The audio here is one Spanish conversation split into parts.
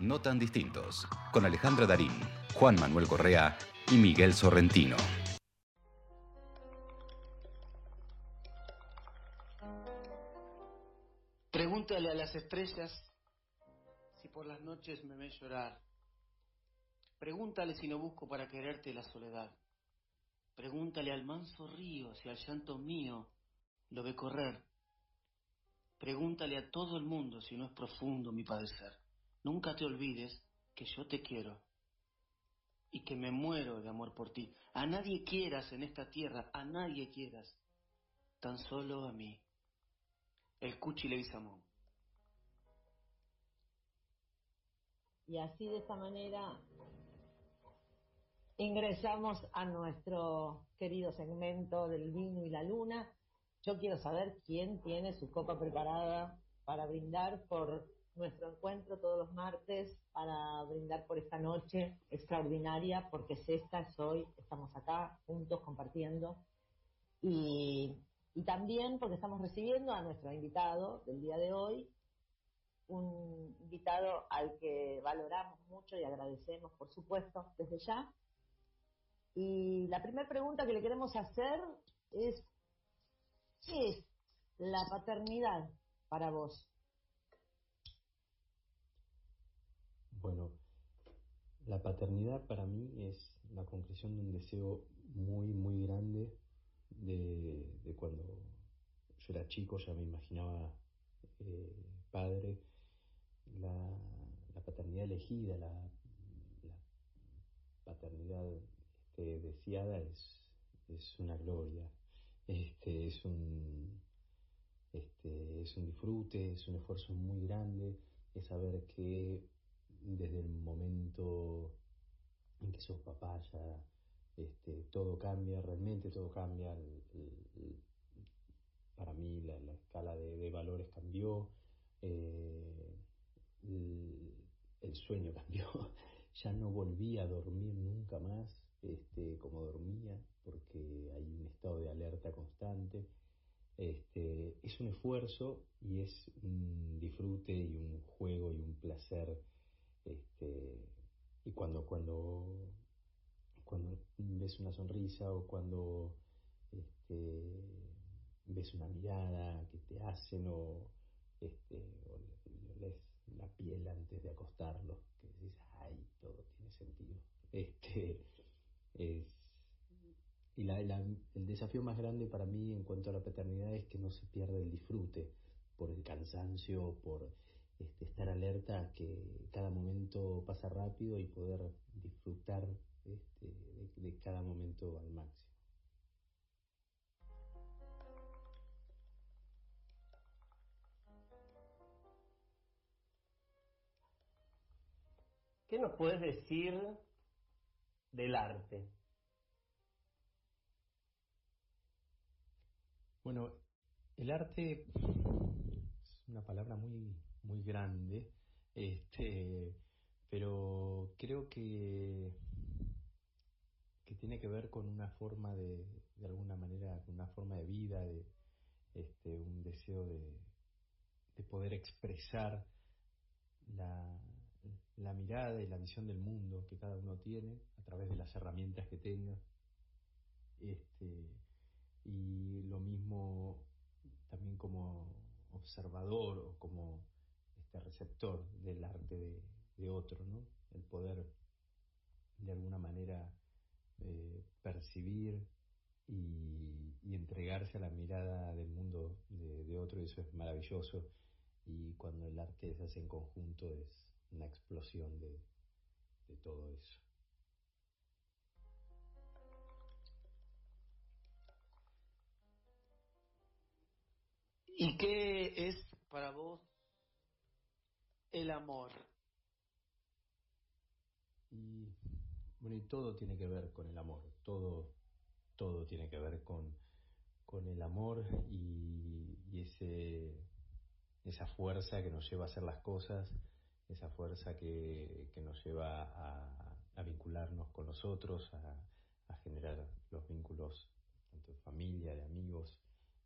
No tan distintos, con Alejandra Darín, Juan Manuel Correa y Miguel Sorrentino. Pregúntale a las estrellas si por las noches me ves llorar. Pregúntale si no busco para quererte la soledad. Pregúntale al manso río si al llanto mío lo ve correr. Pregúntale a todo el mundo si no es profundo mi padecer. Nunca te olvides que yo te quiero y que me muero de amor por ti. A nadie quieras en esta tierra, a nadie quieras, tan solo a mí. El Cuchi Leguizamón. Y así de esta manera ingresamos a nuestro querido segmento del vino y la luna. Yo quiero saber quién tiene su copa preparada para brindar por nuestro encuentro todos los martes, para brindar por esta noche extraordinaria, porque es esta, es hoy, estamos acá juntos compartiendo. Y, y también porque estamos recibiendo a nuestro invitado del día de hoy, un invitado al que valoramos mucho y agradecemos, por supuesto, desde ya. Y la primera pregunta que le queremos hacer es, ¿qué es la paternidad para vos? Bueno, la paternidad para mí es la concreción de un deseo muy, muy grande de, de cuando yo era chico, ya me imaginaba eh, padre, la, la, paternidad elegida, la, paternidad este, deseada es, es una gloria, este, es un este, es un disfrute, es un esfuerzo muy grande, es saber que desde el momento en que sos papá ya este, todo cambia, realmente todo cambia. Para mí la, la escala de, de, valores cambió, eh, el, el, sueño cambió, ya no volví a dormir nunca más este, como dormía, porque hay un estado de alerta constante. Este, es un esfuerzo y es un disfrute y un juego y un placer este, y cuando, cuando, cuando ves una sonrisa o cuando este, ves una mirada que te hacen o, este, o lees la piel antes de acostarlo, que dices, ay, todo tiene sentido. Este, es, y la, el desafío más grande para mí en cuanto a la paternidad es que no se pierda el disfrute por el cansancio, por este, estar alerta a que cada momento pasa rápido y poder disfrutar este, de, de cada momento al máximo. ¿Qué nos puedes decir del arte? Bueno, el arte es una palabra muy muy grande, este, pero creo que, que tiene que ver con una forma de, de alguna manera, con una forma de vida, de este, un deseo de, de poder expresar la, la mirada y la visión del mundo que cada uno tiene a través de las herramientas que tenga. Este, y lo mismo también como observador o como este receptor del arte de, otro, ¿no? El poder de alguna manera eh, percibir y, entregarse a la mirada del mundo de, de, otro, y eso es maravilloso. Y cuando el arte se hace en conjunto es una explosión de, de todo eso. ¿Y qué es para vos el amor? Y bueno, y todo tiene que ver con el amor, todo, todo tiene que ver con, con el amor y, ese, esa fuerza que nos lleva a hacer las cosas, esa fuerza que, que nos lleva a, a, vincularnos con los otros, a, a, generar los vínculos tanto de familia, de amigos,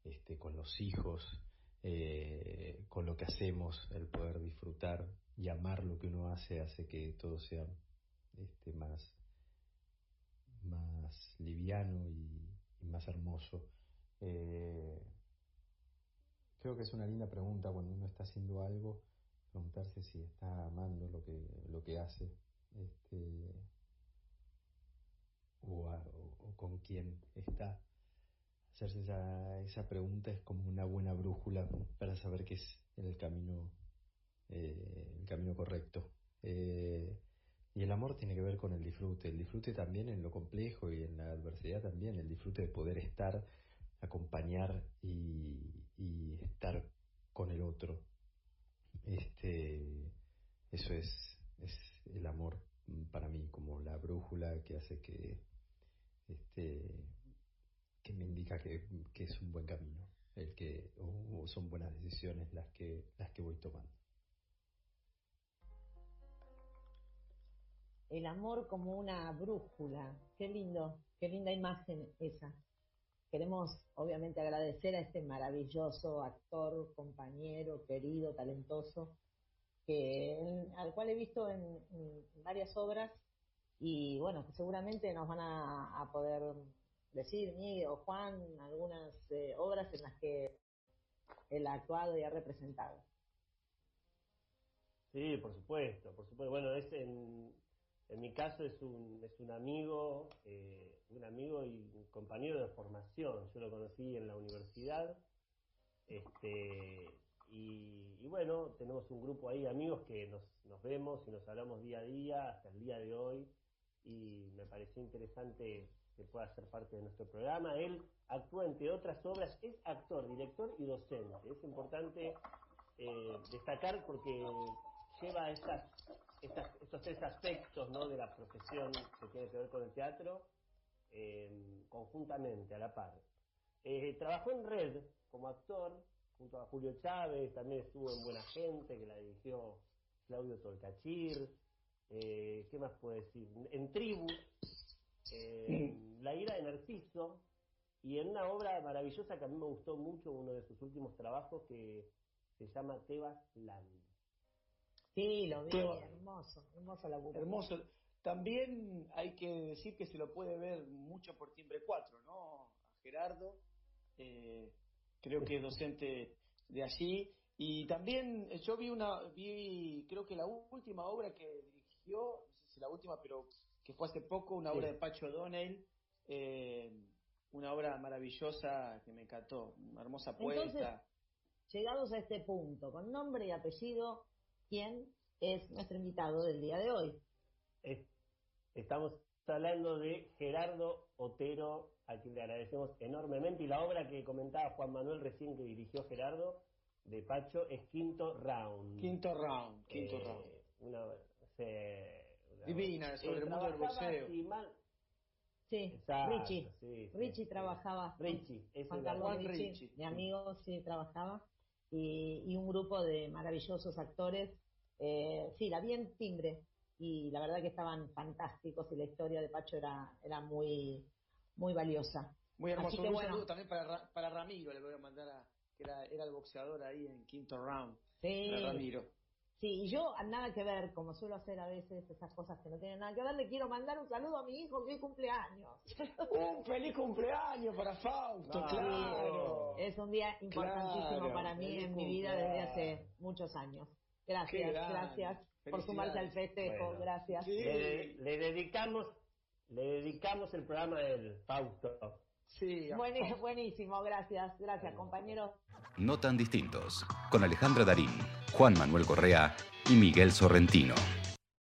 este, con los hijos, eh, con lo que hacemos, el poder disfrutar y amar lo que uno hace hace que todo sea este, más, más liviano y, más hermoso. Eh, creo que es una linda pregunta cuando uno está haciendo algo, preguntarse si está amando lo que, lo que hace. Este, o, con quién está. Hacerse esa, esa pregunta es como una buena brújula para saber que es el camino, eh, el camino correcto. Eh, y el amor tiene que ver con el disfrute, el disfrute también en lo complejo y en la adversidad también, el disfrute de poder estar, acompañar y, estar con el otro. Este, eso es, es el amor para mí, como la brújula que hace que, este, que me indica que, es un buen camino, el que o son buenas decisiones las que, las que voy tomando. El amor como una brújula, qué lindo, qué linda imagen esa. Queremos obviamente agradecer a este maravilloso actor, compañero, querido, talentoso, que, al cual he visto en varias obras y bueno, seguramente nos van a, poder decir, Miguel o Juan, algunas eh, obras en las que él ha actuado y ha representado. Sí, por supuesto, por supuesto. Bueno, es en, en mi caso es un, es un amigo, eh, un amigo y un compañero de formación. Yo lo conocí en la universidad. Este, y, y, bueno, tenemos un grupo ahí de amigos que nos, nos vemos y nos hablamos día a día hasta el día de hoy y me pareció interesante que pueda ser parte de nuestro programa. Él actúa, entre otras obras, es actor, director y docente. Es importante eh, destacar porque lleva estos tres aspectos ¿no? de la profesión que tiene que ver con el teatro eh, conjuntamente, a la par. Eh, trabajó en Red como actor junto a Julio Chávez, también estuvo en Buena Gente, que la dirigió Claudio Tolcachir, ¿qué más puedo decir? En Tribu, La ira de Narciso, y en una obra maravillosa que a mí me gustó mucho, uno de sus últimos trabajos, que se llama Tebas Land. Sí, lo vi, hermoso, hermoso la Hermoso. También hay que decir que se lo puede ver mucho por timbre 4, ¿no? A Gerardo, eh, creo que es docente de allí. Y también yo vi una, vi, creo que la última obra que no sé si la última, pero que fue hace poco, una obra de Pacho Donnell, eh, una obra maravillosa que me encantó, una hermosa puesta. llegados a este punto, con nombre y apellido, ¿quién es nuestro invitado del día de hoy? Estamos hablando de Gerardo Otero, a quien le agradecemos enormemente, y la obra que comentaba Juan Manuel recién que dirigió Gerardo de Pacho es Quinto Round. Quinto Round, Quinto eh, Round. Una, Divina, sobre el mundo del boxeo. Sí, Richie. Richie trabajaba. Richie, Juan Carlos Richie, mi amigo, sí, trabajaba. Y, y, un grupo de maravillosos actores. Eh, sí, la vi en timbre. Y la verdad que estaban fantásticos y la historia de Pacho era, era muy, muy valiosa. Muy hermoso. un saludo también para, para Ramiro, le voy a mandar a, que era, era el boxeador ahí en quinto round. Sí. Ramiro. Sí, y yo nada que ver, como suelo hacer a veces esas cosas que no tienen nada que ver, le quiero mandar un saludo a mi hijo que hoy cumpleaños. un feliz cumpleaños para Fausto, claro. Es un día importantísimo para mí en mi vida desde hace muchos años. Gracias, gracias por sumarse al festejo, gracias. Le, le, dedicamos, le dedicamos el programa del Fausto. Sí, buenísimo, gracias, gracias compañeros. No tan distintos, con Alejandra Darín, Juan Manuel Correa y Miguel Sorrentino.